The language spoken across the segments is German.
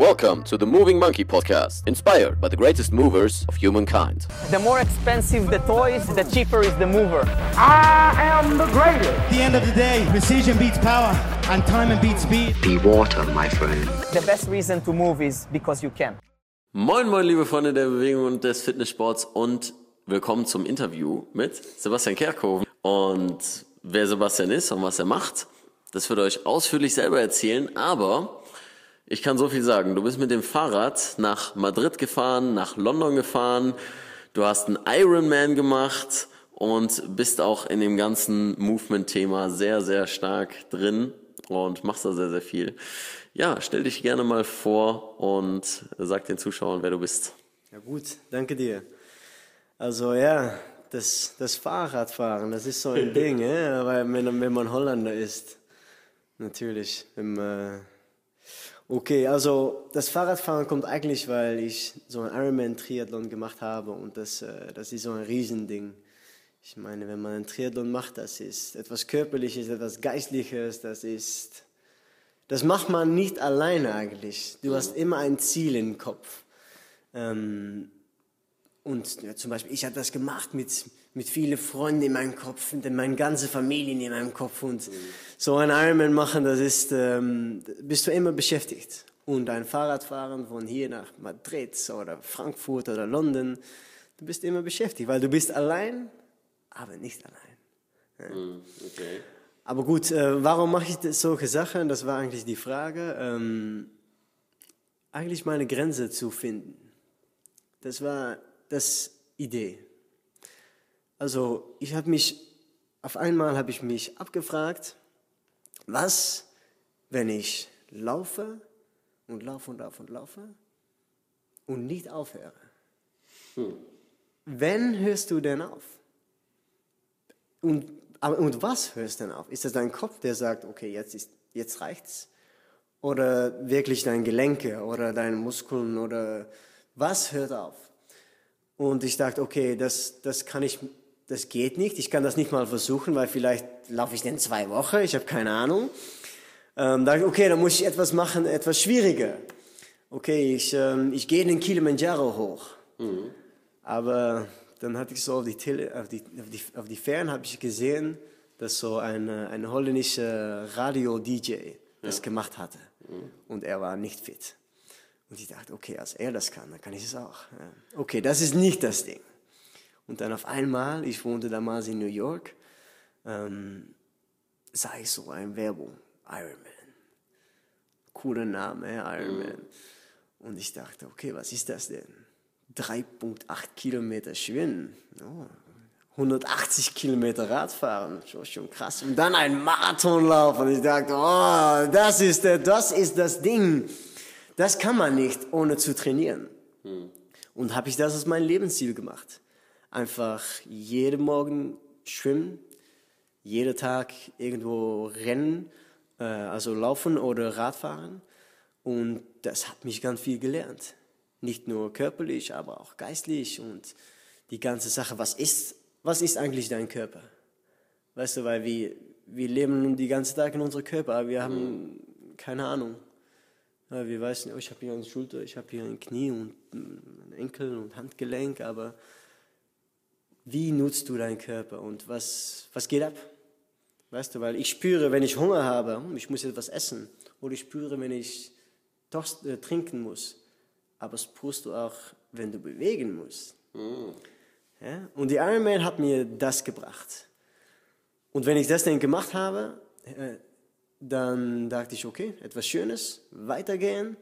Welcome to the Moving Monkey Podcast, inspired by the greatest movers of humankind. The more expensive the toys, the cheaper is the mover. I am the greatest. At the end of the day, precision beats power and time beats speed. Be water, my friend. The best reason to move is because you can. Moin, moin, liebe Freunde der Bewegung und des Fitnesssports und willkommen zum Interview mit Sebastian Kerkhoven. Und wer Sebastian ist und was er macht, das wird euch ausführlich selber erzählen, aber ich kann so viel sagen. Du bist mit dem Fahrrad nach Madrid gefahren, nach London gefahren. Du hast einen Ironman gemacht und bist auch in dem ganzen Movement-Thema sehr, sehr stark drin und machst da sehr, sehr viel. Ja, stell dich gerne mal vor und sag den Zuschauern, wer du bist. Ja gut, danke dir. Also ja, das, das Fahrradfahren, das ist so ein Ding, ja? weil wenn, wenn man Holländer ist, natürlich. Wenn, äh, Okay, also das Fahrradfahren kommt eigentlich, weil ich so ein Ironman-Triathlon gemacht habe und das, äh, das ist so ein Riesending. Ich meine, wenn man einen Triathlon macht, das ist etwas Körperliches, etwas Geistliches, das ist, das macht man nicht alleine eigentlich. Du hast immer ein Ziel im Kopf. Ähm, und ja, zum Beispiel, ich habe das gemacht mit, mit vielen Freunden in meinem Kopf und meine ganze Familie in meinem Kopf. Und mhm. so ein Ironman machen, das ist, ähm, bist du immer beschäftigt. Und ein Fahrradfahren von hier nach Madrid oder Frankfurt oder London, du bist immer beschäftigt, weil du bist allein, aber nicht allein. Ja. Mhm, okay. Aber gut, äh, warum mache ich solche Sachen? Das war eigentlich die Frage. Ähm, eigentlich meine Grenze zu finden. Das war das Idee. Also ich habe mich, auf einmal habe ich mich abgefragt, was, wenn ich laufe und laufe und laufe und laufe und nicht aufhöre? Hm. Wenn hörst du denn auf? Und, und was hörst du denn auf? Ist das dein Kopf, der sagt, okay, jetzt, ist, jetzt reicht's? Oder wirklich dein Gelenke oder deine Muskeln oder was hört auf? Und ich dachte, okay, das, das kann ich das geht nicht. Ich kann das nicht mal versuchen, weil vielleicht laufe ich in zwei Wochen, ich habe keine Ahnung. Ähm, dachte ich, okay, dann muss ich etwas machen, etwas schwieriger. Okay, ich, ähm, ich gehe den Kilimanjaro hoch. Mhm. Aber dann hatte ich so auf die, Tele, auf die, auf die, auf die Fern habe ich gesehen, dass so ein, ein holländischer Radio-DJ das ja. gemacht hatte. Mhm. Und er war nicht fit. Und ich dachte, okay, als er das kann, dann kann ich es auch. Okay, das ist nicht das Ding. Und dann auf einmal, ich wohnte damals in New York, ähm, sah ich so eine Werbung, Ironman. Cooler Name, Ironman. Mhm. Und ich dachte, okay, was ist das denn? 3,8 Kilometer schwimmen, oh, 180 Kilometer Radfahren, schon, schon krass. Und dann ein Marathonlauf. Und ich dachte, oh, das ist, das ist das Ding. Das kann man nicht, ohne zu trainieren. Mhm. Und habe ich das als mein Lebensziel gemacht einfach jeden Morgen schwimmen, jeden Tag irgendwo rennen, äh, also laufen oder Radfahren. Und das hat mich ganz viel gelernt. Nicht nur körperlich, aber auch geistlich und die ganze Sache. Was ist, was ist eigentlich dein Körper? Weißt du, weil wir, wir leben den ganzen Tag in unserem Körper, aber wir haben keine Ahnung. Ja, wir wissen, oh, ich habe hier eine Schulter, ich habe hier ein Knie und ein Enkel und Handgelenk, aber wie nutzt du deinen Körper und was, was geht ab? Weißt du, weil ich spüre, wenn ich Hunger habe, hm, ich muss etwas essen. Oder ich spüre, wenn ich Tost, äh, trinken muss. Aber das spürst du auch, wenn du bewegen musst. Mm. Ja? Und die Ironman hat mir das gebracht. Und wenn ich das dann gemacht habe, äh, dann dachte ich, okay, etwas Schönes, weitergehen.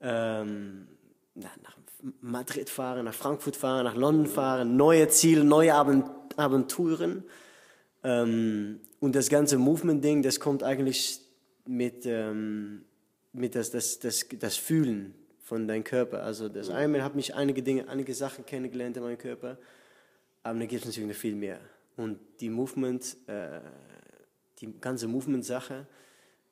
Ähm, nach Madrid fahren, nach Frankfurt fahren, nach London fahren, neue Ziele, neue Abenturen. Ähm, und das ganze Movement-Ding, das kommt eigentlich mit, ähm, mit das, das, das, das Fühlen von deinem Körper. Also das Ironman hat mich einige Dinge, einige Sachen kennengelernt in meinem Körper, aber da gibt es natürlich noch viel mehr. Und die Movement, äh, die ganze Movement-Sache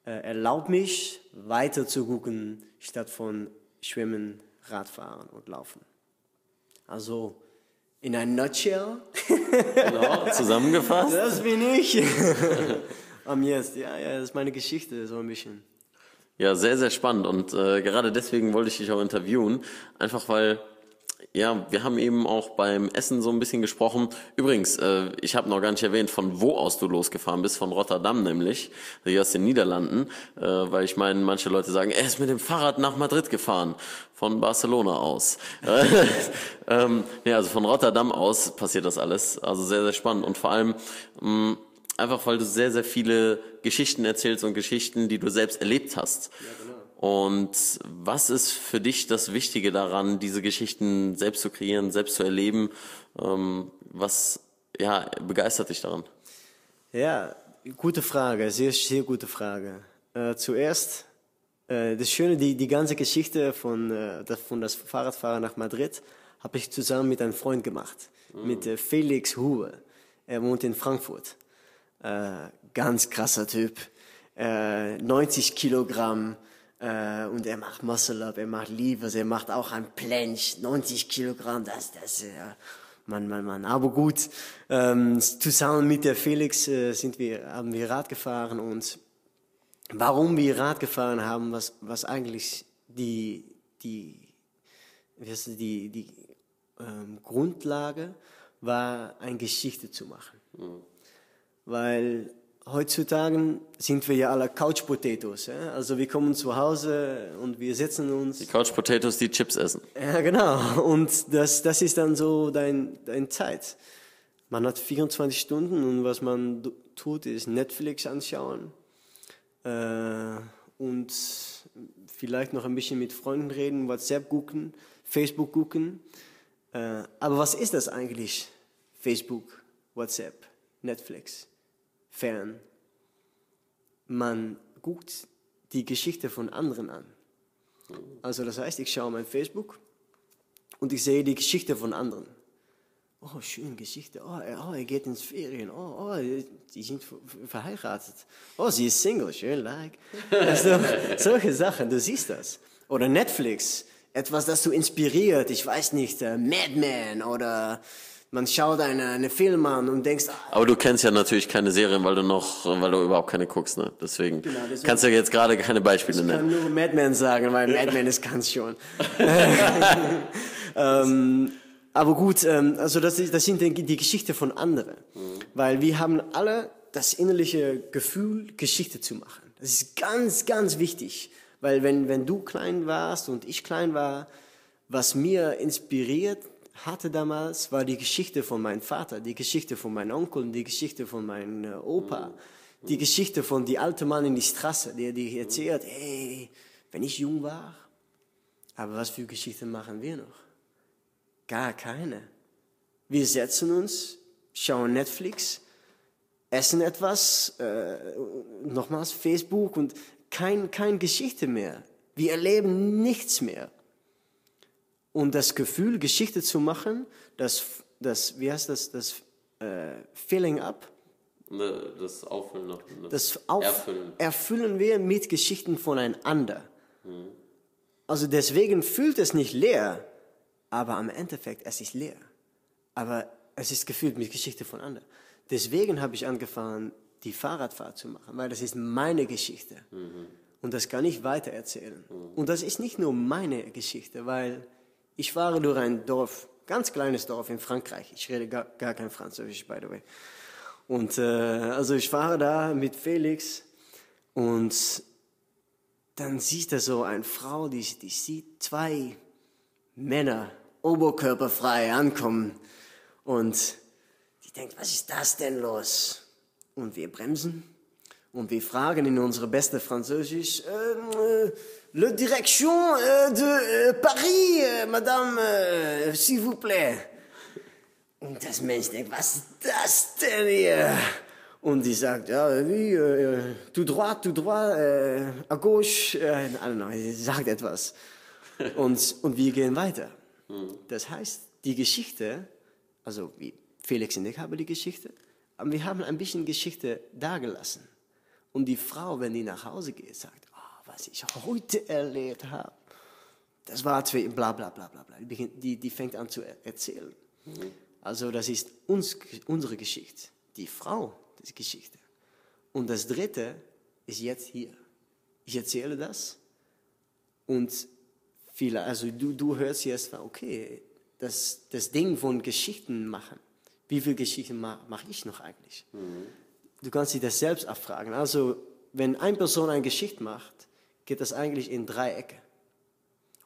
äh, erlaubt mich, weiter zu gucken, statt von Schwimmen, Radfahren und Laufen. Also in ein Nutshell. Genau, zusammengefasst. Das bin ich. Am jetzt, ja, ja, das ist meine Geschichte, so ein bisschen. Ja, sehr, sehr spannend. Und äh, gerade deswegen wollte ich dich auch interviewen. Einfach weil, ja, wir haben eben auch beim Essen so ein bisschen gesprochen. Übrigens, äh, ich habe noch gar nicht erwähnt, von wo aus du losgefahren bist, von Rotterdam nämlich, hier aus den Niederlanden. Äh, weil ich meine, manche Leute sagen, er ist mit dem Fahrrad nach Madrid gefahren, von Barcelona aus. ähm, ja, also von Rotterdam aus passiert das alles. Also sehr, sehr spannend. Und vor allem, mh, einfach weil du sehr, sehr viele Geschichten erzählst und Geschichten, die du selbst erlebt hast. Und was ist für dich das Wichtige daran, diese Geschichten selbst zu kreieren, selbst zu erleben? Ähm, was ja, begeistert dich daran? Ja, gute Frage, sehr, sehr gute Frage. Äh, zuerst, äh, das Schöne, die, die ganze Geschichte von, äh, das, von das Fahrradfahren nach Madrid habe ich zusammen mit einem Freund gemacht, mit äh, Felix Huwe. Er wohnt in Frankfurt. Äh, ganz krasser Typ. Äh, 90 Kilogramm äh, und er macht Muscle Up, er macht Levers, er macht auch ein Planche, 90 Kilogramm, das, das, äh, Mann, Mann, Mann. Aber gut, ähm, zusammen mit der Felix äh, sind wir, haben wir Rad gefahren und warum wir Rad gefahren haben, was, was eigentlich die, die, wie heißt das, die, die ähm, Grundlage war, eine Geschichte zu machen. Weil heutzutage sind wir ja alle Couch Potatoes. Ja? Also wir kommen zu Hause und wir setzen uns. Die Couch Potatoes, die Chips essen. Ja, genau. Und das, das ist dann so dein, dein Zeit. Man hat 24 Stunden und was man tut, ist Netflix anschauen äh, und vielleicht noch ein bisschen mit Freunden reden, WhatsApp gucken, Facebook gucken. Äh, aber was ist das eigentlich? Facebook, WhatsApp, Netflix, Fern. Man guckt die Geschichte von anderen an. Also das heißt, ich schaue mein Facebook und ich sehe die Geschichte von anderen. Oh, schöne Geschichte. Oh, er, oh, er geht ins Ferien. Oh, oh, die sind ver- ver- verheiratet. Oh, sie ist Single. Schön, like. Also, solche Sachen, du siehst das. Oder Netflix. Etwas, das du inspiriert. Ich weiß nicht, äh, Mad Men oder man schaut eine, eine Film an und denkst, ah, Aber du kennst ja natürlich keine Serien, weil du noch, weil du überhaupt keine guckst, ne? Deswegen, Genau, deswegen- kannst du jetzt gerade keine Beispiele Ich kann nennen. nur Mad Men sagen, weil Mad Men ist ganz schon. ähm, aber gut, ähm, also das, das sind die, Geschichte von anderen. Weil wir haben alle das innerliche Gefühl, Geschichte zu machen. Das ist ganz, ganz wichtig. Weil wenn, wenn du klein warst und ich klein war, was mir inspiriert hatte damals, war die Geschichte von meinem Vater, die Geschichte von meinem Onkel, die Geschichte von meinem äh, Opa, die Geschichte von die alte Mann in die Straße, der dir erzählt, hey, wenn ich jung war, aber was für Geschichte machen wir noch? Gar keine. Wir setzen uns, schauen Netflix, essen etwas, äh, nochmals Facebook und kein, kein Geschichte mehr. Wir erleben nichts mehr. Und das Gefühl, Geschichte zu machen, das, das wie heißt das, das äh, Filling up, Ne, Das Auffüllen noch. ne? das auf, Erfüllen. erfüllen wir mit Geschichten voneinander. Also deswegen fühlt es nicht leer, aber am Endeffekt es ist leer. Aber es ist gefüllt mit Geschichte von anderen. Deswegen habe ich angefangen, die Fahrradfahrt zu machen, weil das ist meine Geschichte. Und das kann ich weiter erzählen. Und das ist nicht nur meine Geschichte, weil ich fahre durch ein Dorf, ganz kleines Dorf in Frankreich. Ich rede gar, gar kein Französisch, by the way. Und äh, also ich fahre da mit Felix und dann sieht er so eine Frau, die, die sieht zwei Männer oberkörperfrei ankommen und die denkt, was ist das denn los? Und wir bremsen und wir fragen in unsere beste Französisch, euh, euh, le direction euh, de euh, Paris, euh, madame, euh, s'il vous plaît. Und das Mensch denkt, was ist das denn hier? Und die sagt, ja, wie, äh, tout droit, tout droit, äh, à gauche, äh, I don't know, sie sagt etwas. Und, und wir gehen weiter. Das heißt, die Geschichte, also wie Felix und ich haben die Geschichte, aber wir haben ein bisschen Geschichte dagelassen. Und die Frau, wenn die nach Hause geht, sagt, oh, was ich heute erlebt habe, das war zwei, bla bla bla bla bla. Die, die, fängt an zu er- erzählen. Also das ist uns, unsere Geschichte. Die Frau, ist Geschichte. Und das Dritte ist jetzt hier. ich erzähle das und viele, also du, du hörst jetzt, okay, das, das Ding von Geschichten machen. Wie viele Geschichten mache mach ich noch eigentlich? Du kannst dich das selbst abfragen. Also, wenn eine Person eine Geschichte macht, geht das eigentlich in drei Ecke.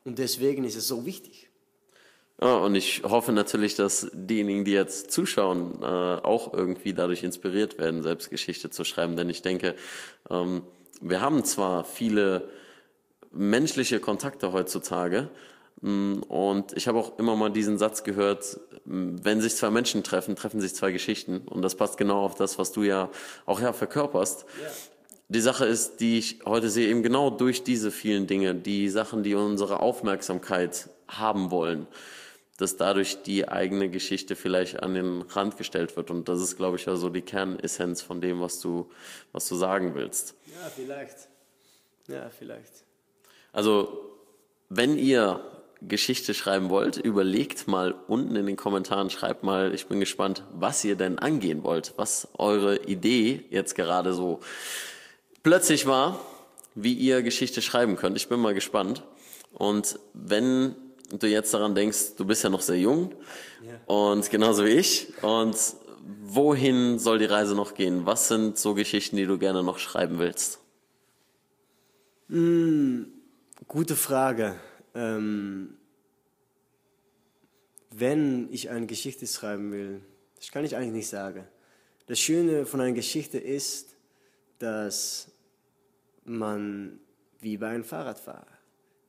Und deswegen ist es so wichtig. Ja, und ich hoffe natürlich, dass diejenigen, die jetzt zuschauen, äh, auch irgendwie dadurch inspiriert werden, selbst Geschichte zu schreiben. Denn ich denke, ähm, wir haben zwar viele menschliche Kontakte heutzutage, und ich habe auch immer mal diesen Satz gehört, mh, wenn sich zwei Menschen treffen, treffen sich zwei Geschichten. Und das passt genau auf das, was du ja auch ja verkörperst. Die Sache ist, die ich heute sehe, eben genau durch diese vielen Dinge, die Sachen, die unsere Aufmerksamkeit haben wollen, dass dadurch die eigene Geschichte vielleicht an den Rand gestellt wird. Und das ist, glaube ich, ja so die Kernessenz von dem, was du, was du sagen willst. Ja, vielleicht. Ja, vielleicht. Also, wenn ihr Geschichte schreiben wollt, überlegt mal unten in den Kommentaren, schreibt mal, ich bin gespannt, was ihr denn angehen wollt, was eure Idee jetzt gerade so plötzlich war, wie ihr Geschichte schreiben könnt. Ich bin mal gespannt. Und wenn du jetzt daran denkst, du bist ja noch sehr jung und genauso wie ich. Und wohin soll die Reise noch gehen? Was sind so Geschichten, die du gerne noch schreiben willst? Gute Frage. Ähm, wenn ich eine Geschichte schreiben will, das kann ich eigentlich nicht sagen. Das Schöne von einer Geschichte ist, dass man wie bei einem Fahrradfahrer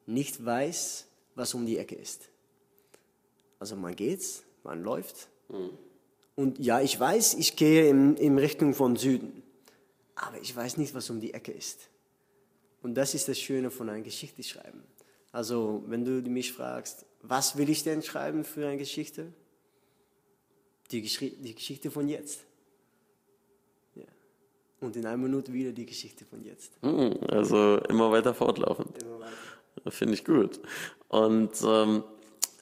nicht weiß, was um die Ecke ist. Also man geht, man läuft. Und ja, ich weiß, ich gehe in, in Richtung von Süden. Aber ich weiß nicht, was um die Ecke ist. Und das ist das Schöne von einer Geschichte schreiben. Also, wenn du mich fragst, was will ich denn schreiben für eine Geschichte? Die, Geschri die Geschichte von jetzt. Ja. Und in einer Minute wieder die Geschichte von jetzt. Hm, Also immer weiter fortlaufend. Immer weiter. Finde ich gut. Und ähm,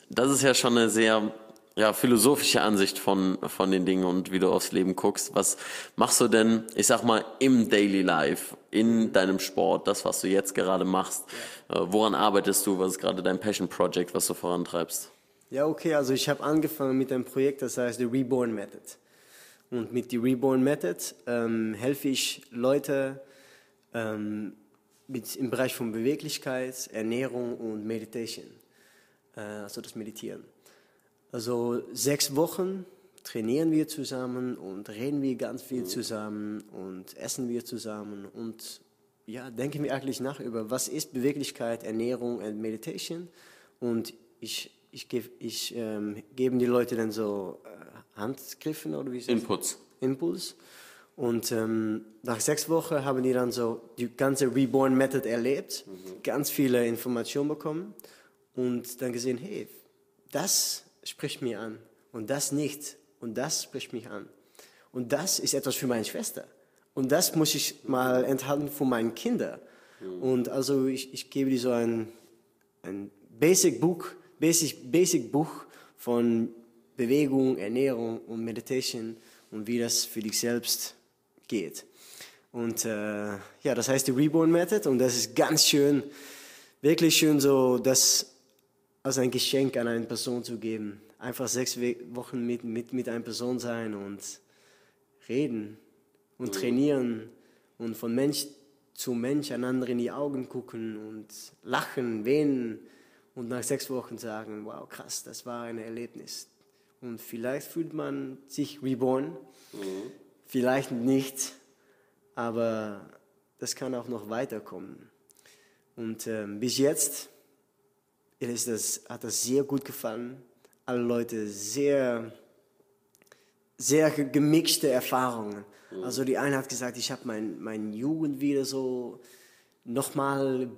das ist ja schon eine sehr ja, philosophische Ansicht von, von den Dingen und wie du aufs Leben guckst. Was machst du denn, ich sag mal, im Daily Life, in deinem Sport, das, was du jetzt gerade machst? Äh, woran arbeitest du? Was ist gerade dein Passion Project, was du vorantreibst? Ja, okay, also ich habe angefangen mit einem Projekt, das heißt The Reborn Method. Und mit der Reborn Method ähm, helfe ich Leute ähm, mit, im Bereich von Beweglichkeit, Ernährung und Meditation, äh, also das Meditieren. Also sechs Wochen trainieren wir zusammen und reden wir ganz viel zusammen und essen wir zusammen und ja, denken wir eigentlich nach über, was ist Beweglichkeit, Ernährung und Meditation. Und ich, ich, gebe ich ähm, geben die Leute dann so äh, Handgriffen oder wie ist? Inputs. Impuls. Und ähm, nach sechs Wochen haben die dann so die ganze Reborn Method erlebt, ganz viele Informationen bekommen und dann gesehen, hey, das spricht mir an und das nicht und das spricht mich an. Und das ist etwas für meine Schwester. Und das muss ich mal enthalten für meine Kinder. Und also ich, ich gebe dir so ein, ein Basic Buch, Basic, Basic Buch von Bewegung, Ernährung und Meditation und wie das für dich selbst geht. Und äh, ja, das heißt die Reborn Method und das ist ganz schön, wirklich schön so, das als ein Geschenk an eine Person zu geben. Einfach sechs Wochen mit, mit, mit einer Person sein und reden und trainieren und von Mensch zu Mensch einander in die Augen gucken und lachen, weinen und nach sechs Wochen sagen, wow, krass, das war ein Erlebnis. Und vielleicht fühlt man sich reborn, vielleicht nicht, aber das kann auch noch weiterkommen. Und ähm, bis jetzt ist das, hat das sehr gut gefallen. Alle Leute sehr, sehr ge- gemischte Erfahrungen. Also die eine hat gesagt, ich habe mein, mein Jugend wieder so nochmal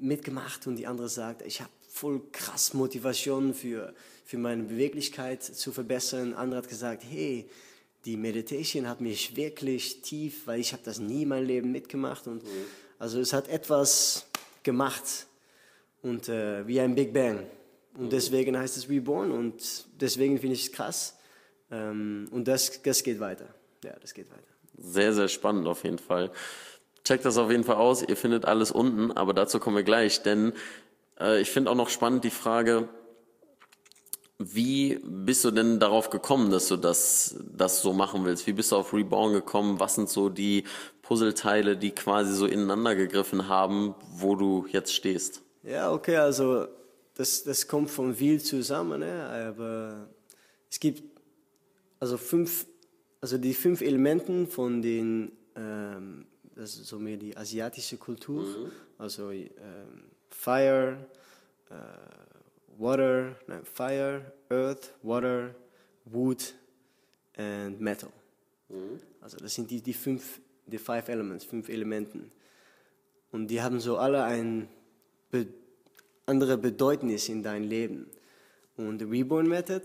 mitgemacht und die andere sagt, ich habe voll krass Motivation für, für meine Beweglichkeit zu verbessern. Andere hat gesagt, hey, die Meditation hat mich wirklich tief, weil ich habe das nie in meinem Leben mitgemacht und also es hat etwas gemacht und äh, wie ein Big Bang und deswegen heißt es Reborn und deswegen finde ich es krass ähm, und das, das geht weiter. Ja, das geht weiter. Sehr, sehr spannend auf jeden Fall. checkt das auf jeden Fall aus. Ihr findet alles unten, aber dazu kommen wir gleich, denn äh, ich finde auch noch spannend die Frage, wie bist du denn darauf gekommen, dass du das, das so machen willst? Wie bist du auf Reborn gekommen? Was sind so die Puzzleteile, die quasi so ineinander gegriffen haben, wo du jetzt stehst? Ja, okay, also das, das kommt von viel zusammen, ne? aber es gibt also fünf, also die fünf Elementen von den, ähm, das ist so mehr die asiatische Kultur, also ähm, Fire, äh, Water, nein, Fire, Earth, Water, Wood and Metal. Also das sind die, die fünf, die five elements, fünf Elementen. Und die haben so alle ein be andere Bedeutnis in dein Leben. Und Reborn Method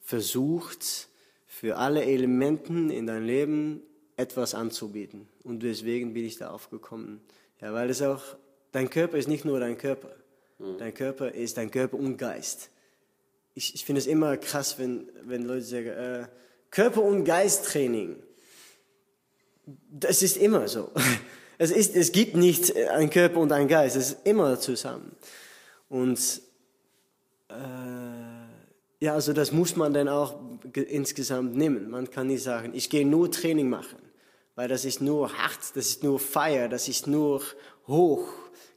versucht für alle Elementen in dein Leben etwas anzubieten. Und deswegen bin ich darauf gekommen. Ja, weil es auch, dein Körper ist nicht nur dein Körper. Dein Körper ist dein Körper und Geist. Ich, ich finde es immer krass, wenn, wenn Leute sagen, äh, Körper- und Geisttraining. Das ist immer so. Es, ist, es gibt nicht ein Körper und ein Geist, es ist immer zusammen. Und äh, ja, also das muss man dann auch ge- insgesamt nehmen. Man kann nicht sagen, ich gehe nur Training machen, weil das ist nur hart, das ist nur Feier, das ist nur hoch,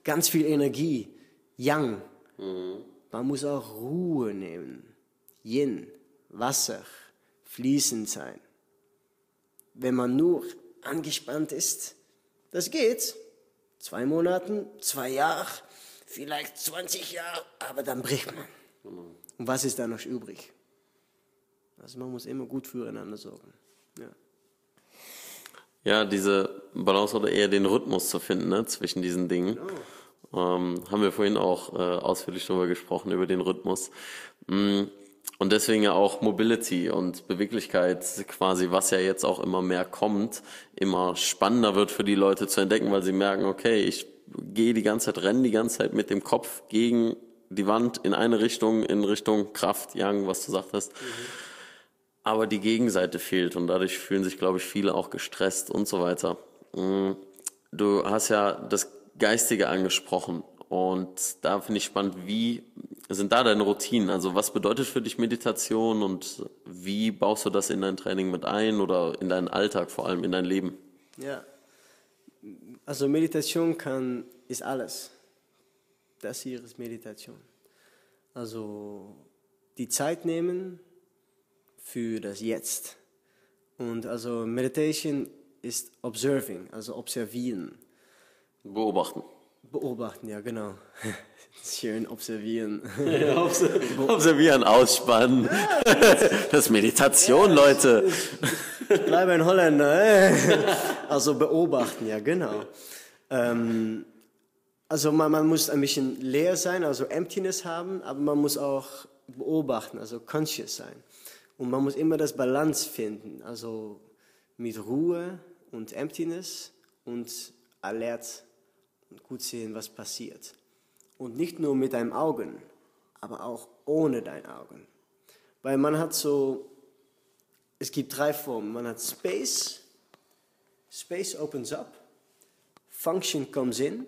ganz viel Energie, Yang. Man muss auch Ruhe nehmen, Yin, Wasser, fließend sein. Wenn man nur angespannt ist, das geht. Zwei Monaten, zwei Jahre, vielleicht 20 Jahre, aber dann bricht man. Und was ist da noch übrig? Also man muss immer gut füreinander sorgen. Ja. Ja, diese Balance oder eher den Rhythmus zu finden ne, zwischen diesen Dingen. Ähm, haben wir vorhin auch äh, ausführlich darüber gesprochen, über den Rhythmus. Mm, Und deswegen ja auch Mobility und Beweglichkeit quasi, was ja jetzt auch immer mehr kommt, immer spannender wird für die Leute zu entdecken, weil sie merken, okay, ich gehe die ganze Zeit, renne die ganze Zeit mit dem Kopf gegen die Wand in eine Richtung, in Richtung Kraft, Yang, was du sagtest. Aber die Gegenseite fehlt und dadurch fühlen sich, glaube ich, viele auch gestresst und so weiter. Mm, Du hast ja das Geistige angesprochen und da finde ich spannend, wie sind da deine Routinen? Also was bedeutet für dich Meditation und wie baust du das in dein Training mit ein oder in deinen Alltag, vor allem in dein Leben? Ja. Also Meditation kann, ist alles. Das hier ist Meditation. Also die Zeit nehmen für das Jetzt. Und also Meditation ist observing, also observieren. Beobachten. Beobachten, ja genau. Schön observieren. Observieren, ausspannen. Das ist Meditation, Leute. Ich bleibe ein Holländer. äh. Also beobachten, ja genau. Ähm, also man, man muss ein bisschen leer sein, also Emptiness haben, aber man muss auch beobachten, also conscious sein. Und man muss immer das Balance finden, also mit Ruhe und Emptiness und alert und gut sehen, was passiert. Und nicht nur mit deinen Augen, aber auch ohne deine Augen. Weil man hat so, es gibt drei Formen. Man hat Space, Space opens up, Function comes in,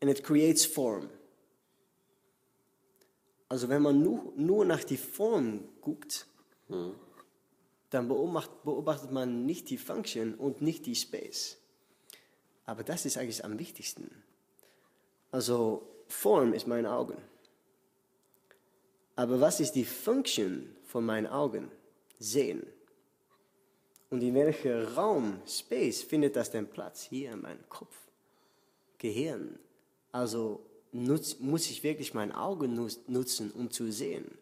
and it creates form. Also wenn man nur, nur nach die Form guckt, dann beobacht, beobachtet man nicht die Function und nicht die Space. Aber das ist eigentlich am wichtigsten. Also Form ist meine Augen. Aber was ist die Function von meinen Augen? Sehen. Und in welchem Raum, Space, findet das denn Platz? Hier in meinem Kopf. Gehirn. Also nutz, muss ich wirklich meine Augen nutzen, um zu sehen?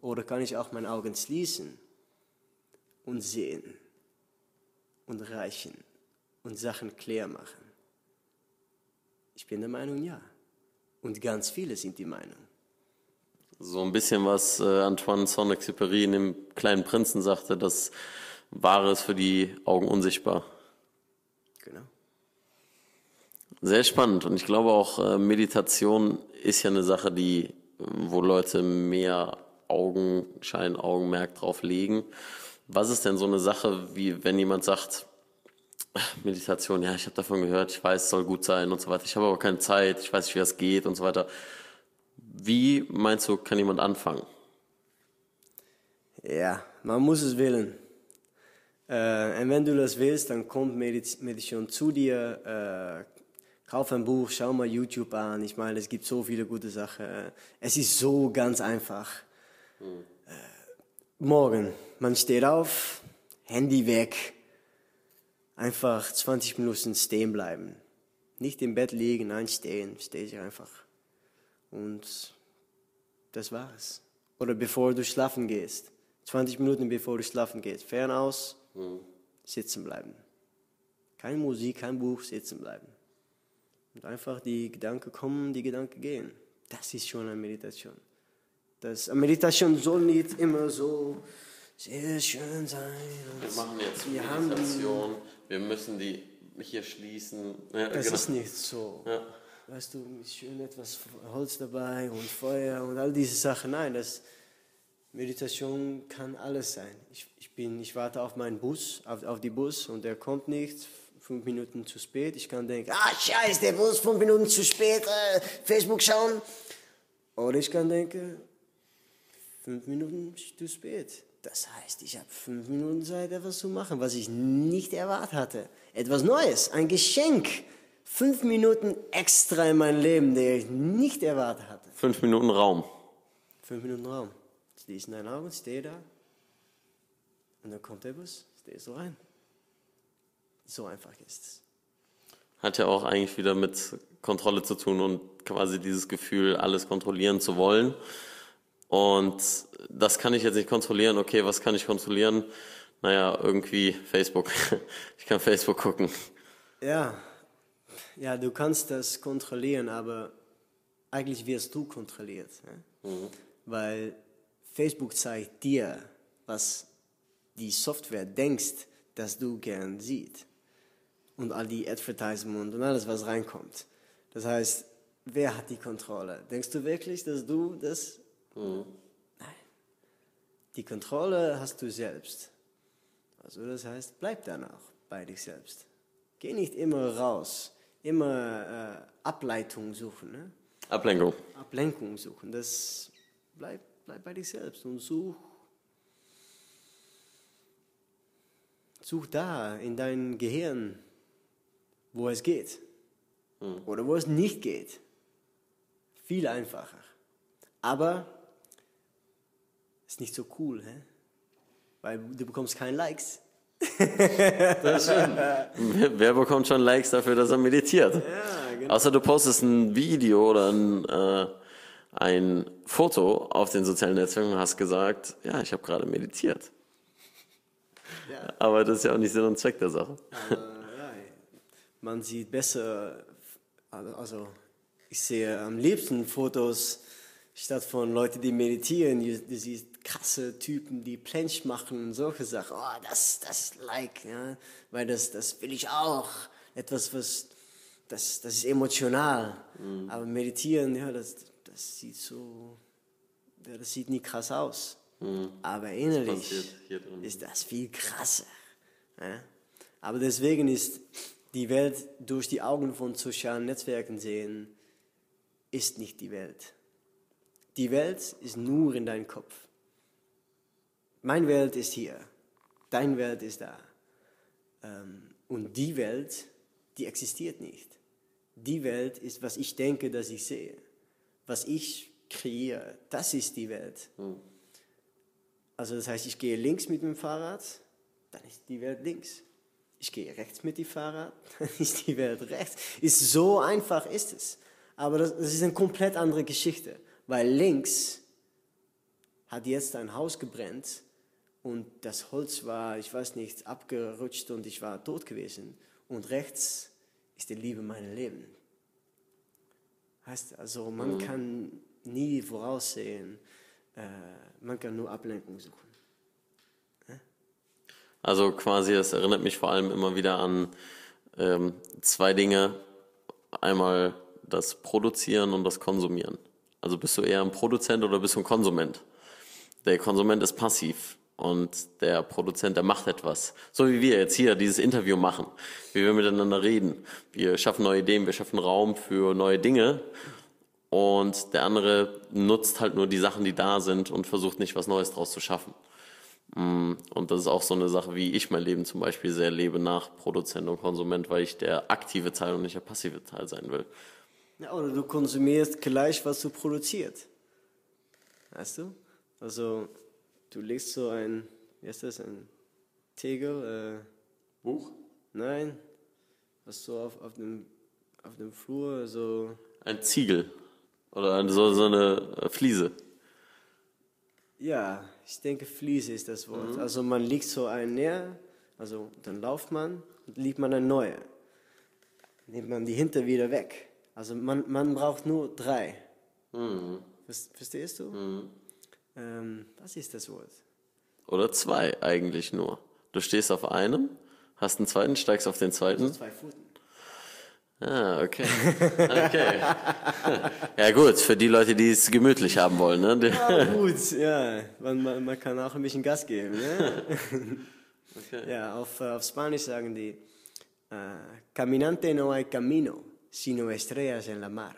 Oder kann ich auch meine Augen schließen und sehen und reichen und Sachen klar machen? Ich bin der Meinung, ja. Und ganz viele sind die Meinung. So ein bisschen was äh, Antoine Saint-Exupéry in dem kleinen Prinzen sagte, das Wahre ist für die Augen unsichtbar. Genau. Sehr spannend und ich glaube auch äh, Meditation ist ja eine Sache, die, wo Leute mehr Augenschein, Augenmerk drauf legen. Was ist denn so eine Sache, wie wenn jemand sagt, Meditation, ja, ich habe davon gehört, ich weiß, es soll gut sein und so weiter. Ich habe aber keine Zeit, ich weiß nicht, wie das geht und so weiter. Wie meinst du, kann jemand anfangen? Ja, man muss es willen. Äh, und wenn du das willst, dann kommt Mediz- Meditation zu dir. Äh, kauf ein Buch, schau mal YouTube an. Ich meine, es gibt so viele gute Sachen. Äh, Es ist so ganz einfach. Äh, morgen, man steht auf, Handy weg, einfach 20 Minuten stehen bleiben. Nicht im Bett liegen, nein, stehen, stehe ich einfach. Und das war's. Oder bevor du schlafen gehst. 20 Minuten bevor du schlafen gehst. Fern aus, sitzen bleiben. Keine Musik, kein Buch, sitzen bleiben. Und einfach die Gedanken kommen, die Gedanken gehen. Das ist schon eine Meditation. Das, eine Meditation soll nicht immer so sehr schön sein. Wir machen jetzt Wir Meditation, wir müssen die hier schließen. Ja, Das genau. ist nicht so. Ja. Weißt du, schön etwas Holz dabei und Feuer und all diese Sachen. Nein, das Meditation kann alles sein. Ich, ich, bin, ich warte auf meinen Bus, auf, auf die Bus und der kommt nicht. Fünf Minuten zu spät. Ich kann denken, ah, scheiße, der Bus, fünf Minuten zu spät, äh, Facebook schauen. Oder ich kann denken, fünf Minuten zu spät. Das heißt, ich habe fünf Minuten Zeit, etwas zu machen, was ich nicht erwartet hatte. Etwas Neues, ein Geschenk. Fünf Minuten extra in mein Leben, der ich nicht erwartet hatte. Fünf Minuten Raum. Fünf Minuten Raum. Schließe deine Augen, stehe da. Und dann kommt der Bus, stehst du rein. So einfach ist es. Hat ja auch eigentlich wieder mit Kontrolle zu tun und quasi dieses Gefühl, alles kontrollieren zu wollen. Und das kann ich jetzt nicht kontrollieren. Okay, was kann ich kontrollieren? Naja, irgendwie Facebook. Ich kann Facebook gucken. Ja, ja, du kannst das kontrollieren, aber eigentlich wirst du kontrolliert. Ne? Weil Facebook zeigt dir, was die Software denkst, dass du gern siehst. Und all die Advertisement und alles, was reinkommt. Das heißt, wer hat die Kontrolle? Denkst du wirklich, dass du das... Nein. Die Kontrolle hast du selbst. Also das heißt, bleib dann auch bei dich selbst. Geh nicht immer raus, immer äh, Ableitung suchen, ne? Ablenkung. Ablenkung suchen. Das bleib, bleib bei dich selbst und such, such da in dein Gehirn, wo es geht oder wo es nicht geht. Viel einfacher. Aber ist nicht so cool, hä? weil du bekommst keine Likes. Wer, wer bekommt schon Likes dafür, dass er meditiert? Ja, genau. Außer du postest ein Video oder ein, äh, ein Foto auf den sozialen Netzwerken und hast gesagt, ja, ich habe gerade meditiert. Ja. Aber das ist ja auch nicht Sinn und Zweck der Sache. ja, man sieht besser, also ich sehe am liebsten Fotos statt von Leuten, die meditieren. Du siehst krasse Typen, die Planche machen und solche Sachen. Oh, das, das like, ja, weil das, das will ich auch. Etwas, was, das, das ist emotional. Aber meditieren, ja, das, das sieht so, ja, das sieht nie krass aus. Aber innerlich drin. ist das viel krasser. Ja? Aber deswegen ist die Welt durch die Augen von sozialen Netzwerken sehen, ist nicht die Welt. Die Welt ist nur in deinem Kopf. Meine Welt ist hier, deine Welt ist da. Ähm, und die Welt, die existiert nicht. Die Welt ist, was ich denke, dass ich sehe. Was ich kreiere, das ist die Welt. Also das heißt, ich gehe links mit dem Fahrrad, dann ist die Welt links. Ich gehe rechts mit dem Fahrrad, dann ist die Welt rechts. Ist so einfach ist es. Aber das, das ist eine komplett andere Geschichte, weil links hat jetzt ein Haus gebrannt und das Holz war, ich weiß nicht, abgerutscht und ich war tot gewesen. Und rechts ist die Liebe meines Lebens. Heißt also, man kann nie voraussehen, äh, man kann nur Ablenkung suchen. Also quasi, es erinnert mich vor allem immer wieder an ähm, zwei Dinge. Einmal das Produzieren und das Konsumieren. Also bist du eher ein Produzent oder bist du ein Konsument? Der Konsument ist passiv. Und der Produzent, der macht etwas. So wie wir jetzt hier dieses Interview machen, wie wir miteinander reden. Wir schaffen neue Ideen, wir schaffen Raum für neue Dinge und der andere nutzt halt nur die Sachen, die da sind und versucht nicht was Neues draus zu schaffen. Mm, Und das ist auch so eine Sache, wie ich mein Leben zum Beispiel sehr lebe nach Produzent und Konsument, weil ich der aktive Teil und nicht der passive Teil sein will. Ja, oder du konsumierst gleich, was du produziert. Weißt du? Also, du legst so ein, wie heißt das, ein Tegel, äh, Buch? nein, was so auf, auf, dem, auf dem Flur, so, Ein Ziegel oder so, so eine äh, Fliese. ja, ich denke, Fliese ist das Wort. Also, man legt so ein näher, also, dann lauft man und legt man ein neuer. Nimmt man die hinter wieder weg. Also, man, man braucht nur drei. Ver- Verstehst du? Ähm, was ist das Wort? Oder zwei eigentlich nur. Du stehst auf einem, hast einen zweiten, steigst auf den zweiten. Zwei Pfoten. Ah, okay. Okay. ja gut, für die Leute, die es gemütlich haben wollen. Ne? Ja, gut, ja. Man, man, man kann auch ein bisschen Gas geben. Ne? Ja, auf, äh, auf Spanisch sagen die, äh, Caminante no hay camino, sino estrellas en la mar.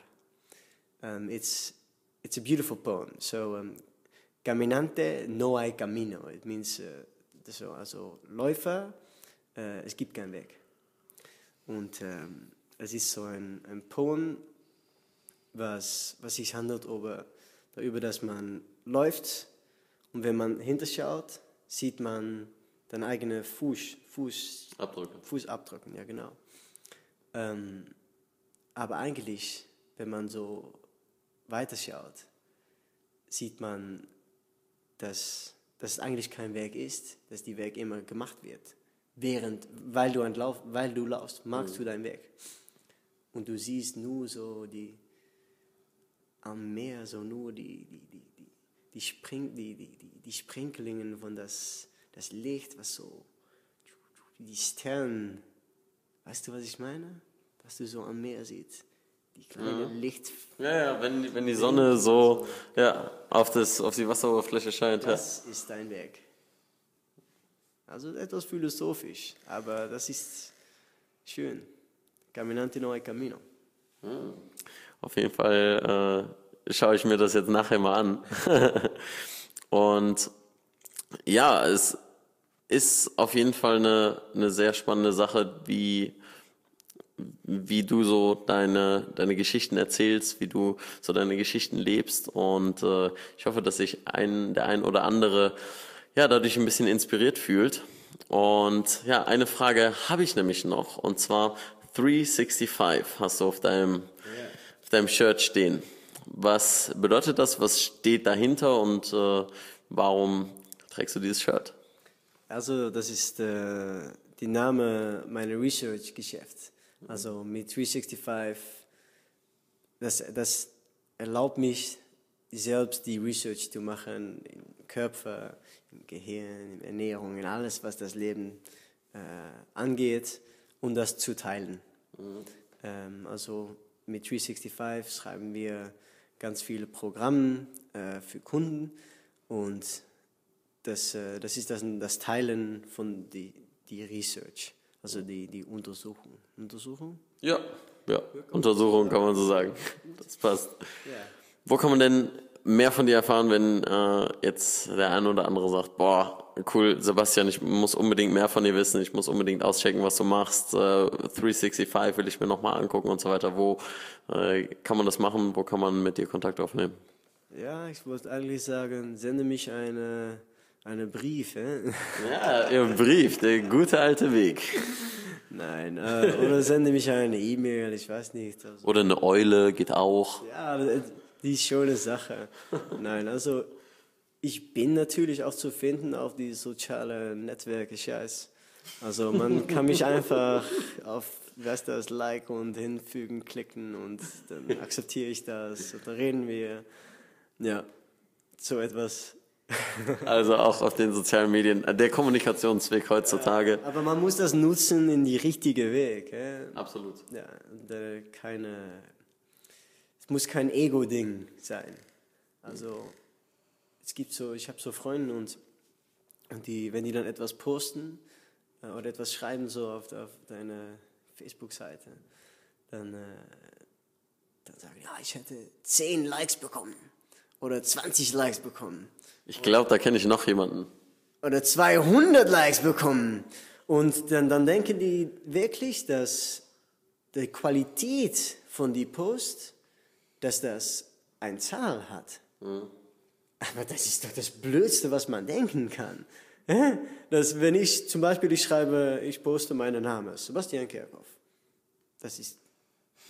Um, it's, it's a beautiful poem. So, um, Caminante no hay camino. It means, äh, so, also Läufer, äh, es gibt keinen Weg. Und ähm, es ist so ein, ein Poem, was, was sich handelt über, darüber, dass man läuft und wenn man hinterschaut, sieht man den eigenen Fuß, Fuß, Abdrücke. Fußabdrücken, ja genau. Ähm, aber eigentlich, wenn man so weiterschaut, sieht man, dass, dass es eigentlich kein Weg ist, dass die Weg immer gemacht wird. Während, weil du, entlauf, weil du laufst, magst du deinen Weg. Und du siehst nur so die, am Meer, so nur die, die, die, die, die, Spring, die, die, die, die Sprinkelingen von das, das Licht, was so, die Sterne, weißt du, was ich meine? Was du so am Meer siehst. Die kleine Licht, Ja, ja, wenn, die- wenn die Sonne so ja, auf, das, auf die Wasseroberfläche scheint. Ja. das ist dein Weg. Also etwas philosophisch, aber das ist schön. Caminante no hay camino. Auf jeden Fall äh, schaue ich mir das jetzt nachher mal an. Und ja, es ist auf jeden Fall eine, eine sehr spannende Sache, wie, wie du so deine, deine Geschichten erzählst, wie du so deine Geschichten lebst. Und äh, ich hoffe, dass sich ein, der ein oder andere ja, dadurch ein bisschen inspiriert fühlt. Und ja, eine Frage habe ich nämlich noch, und zwar 365 hast du auf deinem, auf deinem Shirt stehen. Was bedeutet das? Was steht dahinter und äh, warum trägst du dieses Shirt? Also das ist äh, der Name meiner Research-Geschäft. Also mit 365, das, das erlaubt mich selbst die Research zu machen im Körper, im Gehirn, in Ernährung, in alles, was das Leben äh, angeht und das zu teilen. Ähm, also mit 365 schreiben wir ganz viele Programme äh, für Kunden und das, äh, das ist das, das Teilen von die, die Research, also die, die Untersuchung. Untersuchung? Ja, ja. Untersuchung kann man so sagen. Das passt. Wo kann man denn mehr von dir erfahren, wenn äh, jetzt der eine oder andere sagt, boah, cool, Sebastian, ich muss unbedingt mehr von dir wissen, ich muss unbedingt auschecken, was du machst, äh, 365 will ich mir nochmal angucken und so weiter. Wo äh, kann man das machen? Wo kann man mit dir Kontakt aufnehmen? Ja, ich wollte eigentlich sagen, sende mich eine, eine Brief. Hä? Ja, ihr Brief, der gute alte Weg. Nein, äh, oder sende mich eine E-Mail, ich weiß nicht. Also, Oder eine Eule geht auch. ja, aber die eine Sache. Nein, also ich bin natürlich auch zu finden auf die sozialen Netzwerke, scheiß. Also man kann mich einfach auf, was das, Like und hinfügen, klicken und dann akzeptiere ich das und dann reden wir. Ja, so etwas. Also auch auf den sozialen Medien. Der Kommunikationsweg heutzutage. Aber man muss das nutzen in die richtige Weg. Äh? Absolut. Ja, und, äh, keine, es muss kein Ego-Ding sein. Also, es gibt so, ich habe so Freunde und Und die, wenn die dann etwas posten äh, oder etwas schreiben so auf, auf deine Facebook-Seite, dann, äh, dann sagen, ja, ich hätte 10 Likes bekommen oder 20 Likes bekommen Ich glaube, da kenne ich noch jemanden. oder 200 Likes bekommen. Und dann, dann denken die wirklich, dass die Qualität von die Post, dass das eine Zahl hat. Aber das ist doch das Blödste, was man denken kann. Dass wenn ich zum Beispiel, ich schreibe, ich poste meinen Namen, Sebastian Kerkhoff. Das ist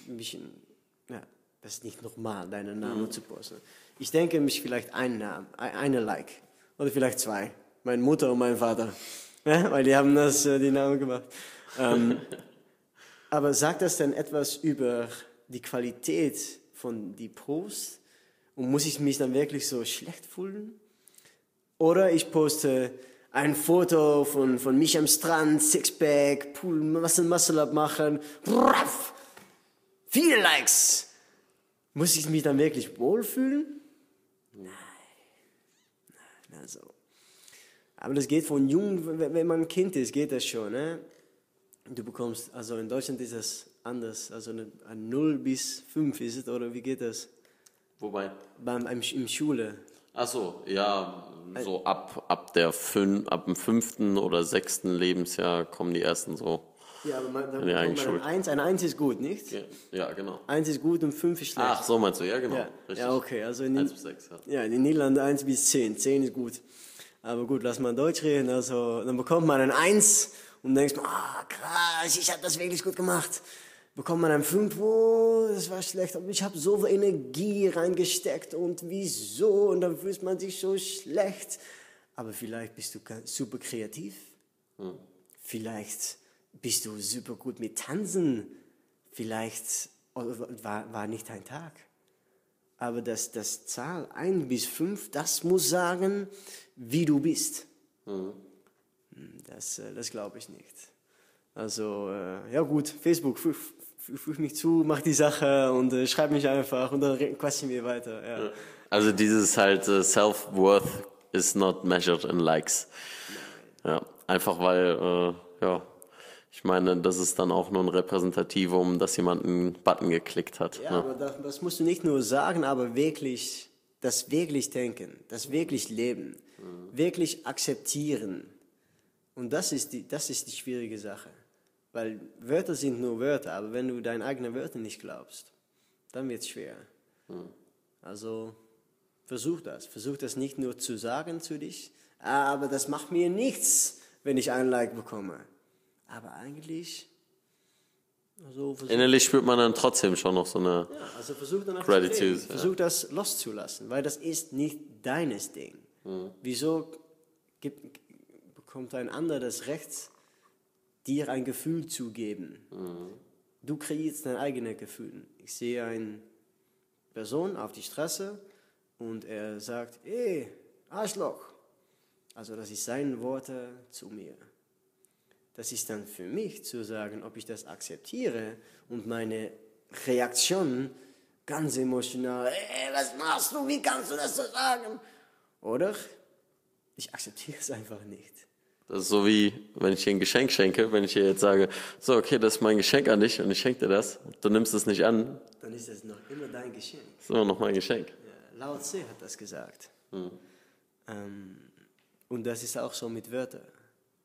ein bisschen, ja, das ist nicht normal, deinen Namen zu posten. Ich denke mich vielleicht einen Namen, ein- eine Like. Oder vielleicht zwei. Meine Mutter und mein Vater. Ja, weil die haben das, äh, die Namen gemacht. Ähm, aber sagt das denn etwas über die Qualität von die Post? Und muss ich mich dann wirklich so schlecht fühlen? Oder ich poste ein Foto von, von mich am Strand, Sixpack, Pool, Muscle, Muscle Up machen. Braff! Viele Likes! Muss ich mich dann wirklich wohlfühlen? Nein. Nein, also. Aber das geht von jung, wenn man ein Kind ist, geht das schon. Ne? Du bekommst, also in Deutschland ist das anders. Also ein 0 bis 5 ist es, oder wie geht das? Wobei? Beim, im, Im Schule. Ach so, ja, so ab, ab der fün ab dem fünften oder sechsten Lebensjahr kommen die ersten so. Ja, aber man, dann Ja, bekommt man ein Eins. Ein Eins ist gut, nicht? Ja, ja genau. Eins ist gut und fünf ist schlecht. Ach, so meinst du, ja, genau. ja. Ja, okay. Also in, Eins bis sechs, ja. ja, in den Niederlanden 1 bis 10. 10 ist gut. Aber gut, lass mal Deutsch reden. Also, dann bekommt man ein 1 und denkst, ah, krass, ich habe das wirklich gut gemacht. Bekommt man ein 5, oh, das war schlecht, aber ich habe so viel Energie reingesteckt und wieso? Und dann fühlt man sich so schlecht. Aber vielleicht bist du super kreativ. Vielleicht bist du super gut mit Tanzen. Vielleicht war, war nicht dein Tag. Aber das, das Zahl 1 bis 5, das muss sagen, wie du bist. Hm, Das, äh, das glaube ich nicht. Also, äh, ja gut, Facebook, füg, füg, füg mich zu, mach die Sache und äh, schreib mich einfach und dann quatschen wir weiter. Ja. Also dieses halt äh, Self-Worth is not measured in likes. Ja, einfach weil, äh, ja, ich meine, das ist dann auch nur ein Repräsentativum, dass jemand einen Button geklickt hat. Ja, ne? aber das, das musst du nicht nur sagen, aber wirklich, das wirklich denken, das wirklich leben, wirklich akzeptieren. Und das ist, die, das ist die schwierige Sache. Weil Wörter sind nur Wörter, aber wenn du deine eigenen Wörter nicht glaubst, dann wird es schwer. Also versuch das. Versuch das nicht nur zu sagen zu dich, "Ah, aber das macht mir nichts, wenn ich ein Like bekomme. Aber eigentlich, also Innerlich spürt man dann trotzdem schon noch so eine. ja, also versuch danach Gratitude, ja. Versuch das loszulassen, weil das ist nicht deines Ding. Wieso gibt, bekommt ein anderer das Recht, dir ein Gefühl zu geben? Du kreierst dein eigenes Gefühl. Ich sehe eine Person auf die Straße und er sagt, ey, Arschloch. Also das ist seine Worte zu mir. Das ist dann für mich zu sagen, ob ich das akzeptiere und meine Reaktion ganz emotional, ey, was machst du, wie kannst du das so sagen? Oder ich akzeptiere es einfach nicht. Das ist so wie, wenn ich dir ein Geschenk schenke, wenn ich dir jetzt sage, so, okay, das ist mein Geschenk an dich und ich schenke dir das, du nimmst es nicht an, Dann ist es noch immer dein Geschenk. das ist immer noch mein Geschenk. Ja, Lao Tse hat das gesagt. Ähm, und das ist auch so mit Wörtern.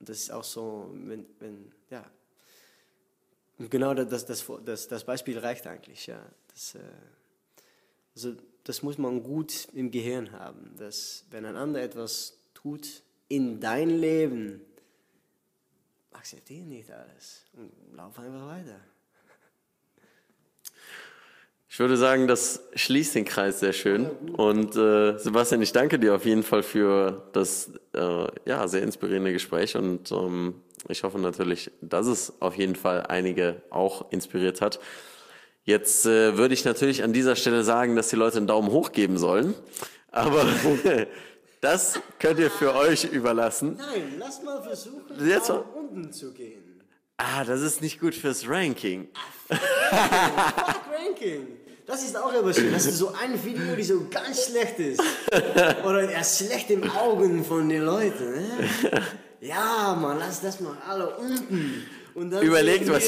Und das ist auch so, wenn, wenn ja. Und genau das, das, das, das Beispiel reicht eigentlich, ja. Das, äh, also, das muss man gut im Gehirn haben, dass wenn ein anderer etwas tut in dein Leben, akzeptiere nicht alles und lauf einfach weiter. Ich würde sagen, das schließt den Kreis sehr schön. Und äh, Sebastian, ich danke dir auf jeden Fall für das äh, ja, sehr inspirierende Gespräch und ähm, ich hoffe natürlich, dass es auf jeden Fall einige auch inspiriert hat. Jetzt äh, würde ich natürlich an dieser Stelle sagen, dass die Leute einen Daumen hoch geben sollen, aber das könnt ihr für euch überlassen. Nein, lass mal versuchen, Jetzt nach mal- unten zu gehen. Ah, das ist nicht gut fürs Ranking. Fuck Ranking. Das ist auch immer schön. Hast du so ein Video, die so ganz schlecht ist? Oder er ist schlecht im Augen von den Leuten. Ne? Ja, man, lass das mal alle unten. Und dann Überlegt, was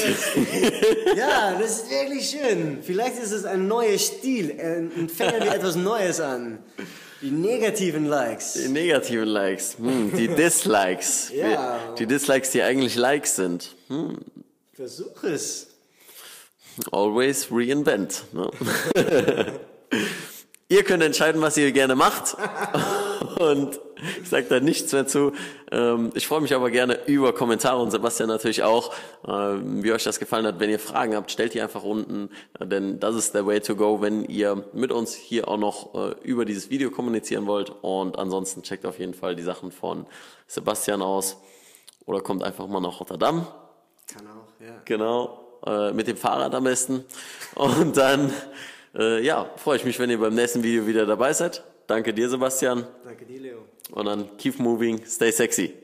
Ja, das ist wirklich schön. Vielleicht ist es ein neuer Stil und fangen wir etwas Neues an. Die negativen Likes. Die negativen Likes, hm, die Dislikes. Ja. Die Dislikes, die eigentlich Likes sind. Versuch es. Always reinvent. Ne? ihr könnt entscheiden, was ihr gerne macht. Und ich sage da nichts mehr zu. Ähm, ich freue mich aber gerne über Kommentare und Sebastian natürlich auch, ähm, wie euch das gefallen hat. Wenn ihr Fragen habt, stellt die einfach unten, denn das ist der Way to go, wenn ihr mit uns hier auch noch äh, über dieses Video kommunizieren wollt. Und ansonsten checkt auf jeden Fall die Sachen von Sebastian aus oder kommt einfach mal nach Rotterdam. Kann auch, ja. Genau, äh, mit dem Fahrrad am besten. Und dann, äh, ja, freue ich mich, wenn ihr beim nächsten Video wieder dabei seid. Danke dir, Sebastian. Danke dir, Leo. Und dann keep moving, stay sexy.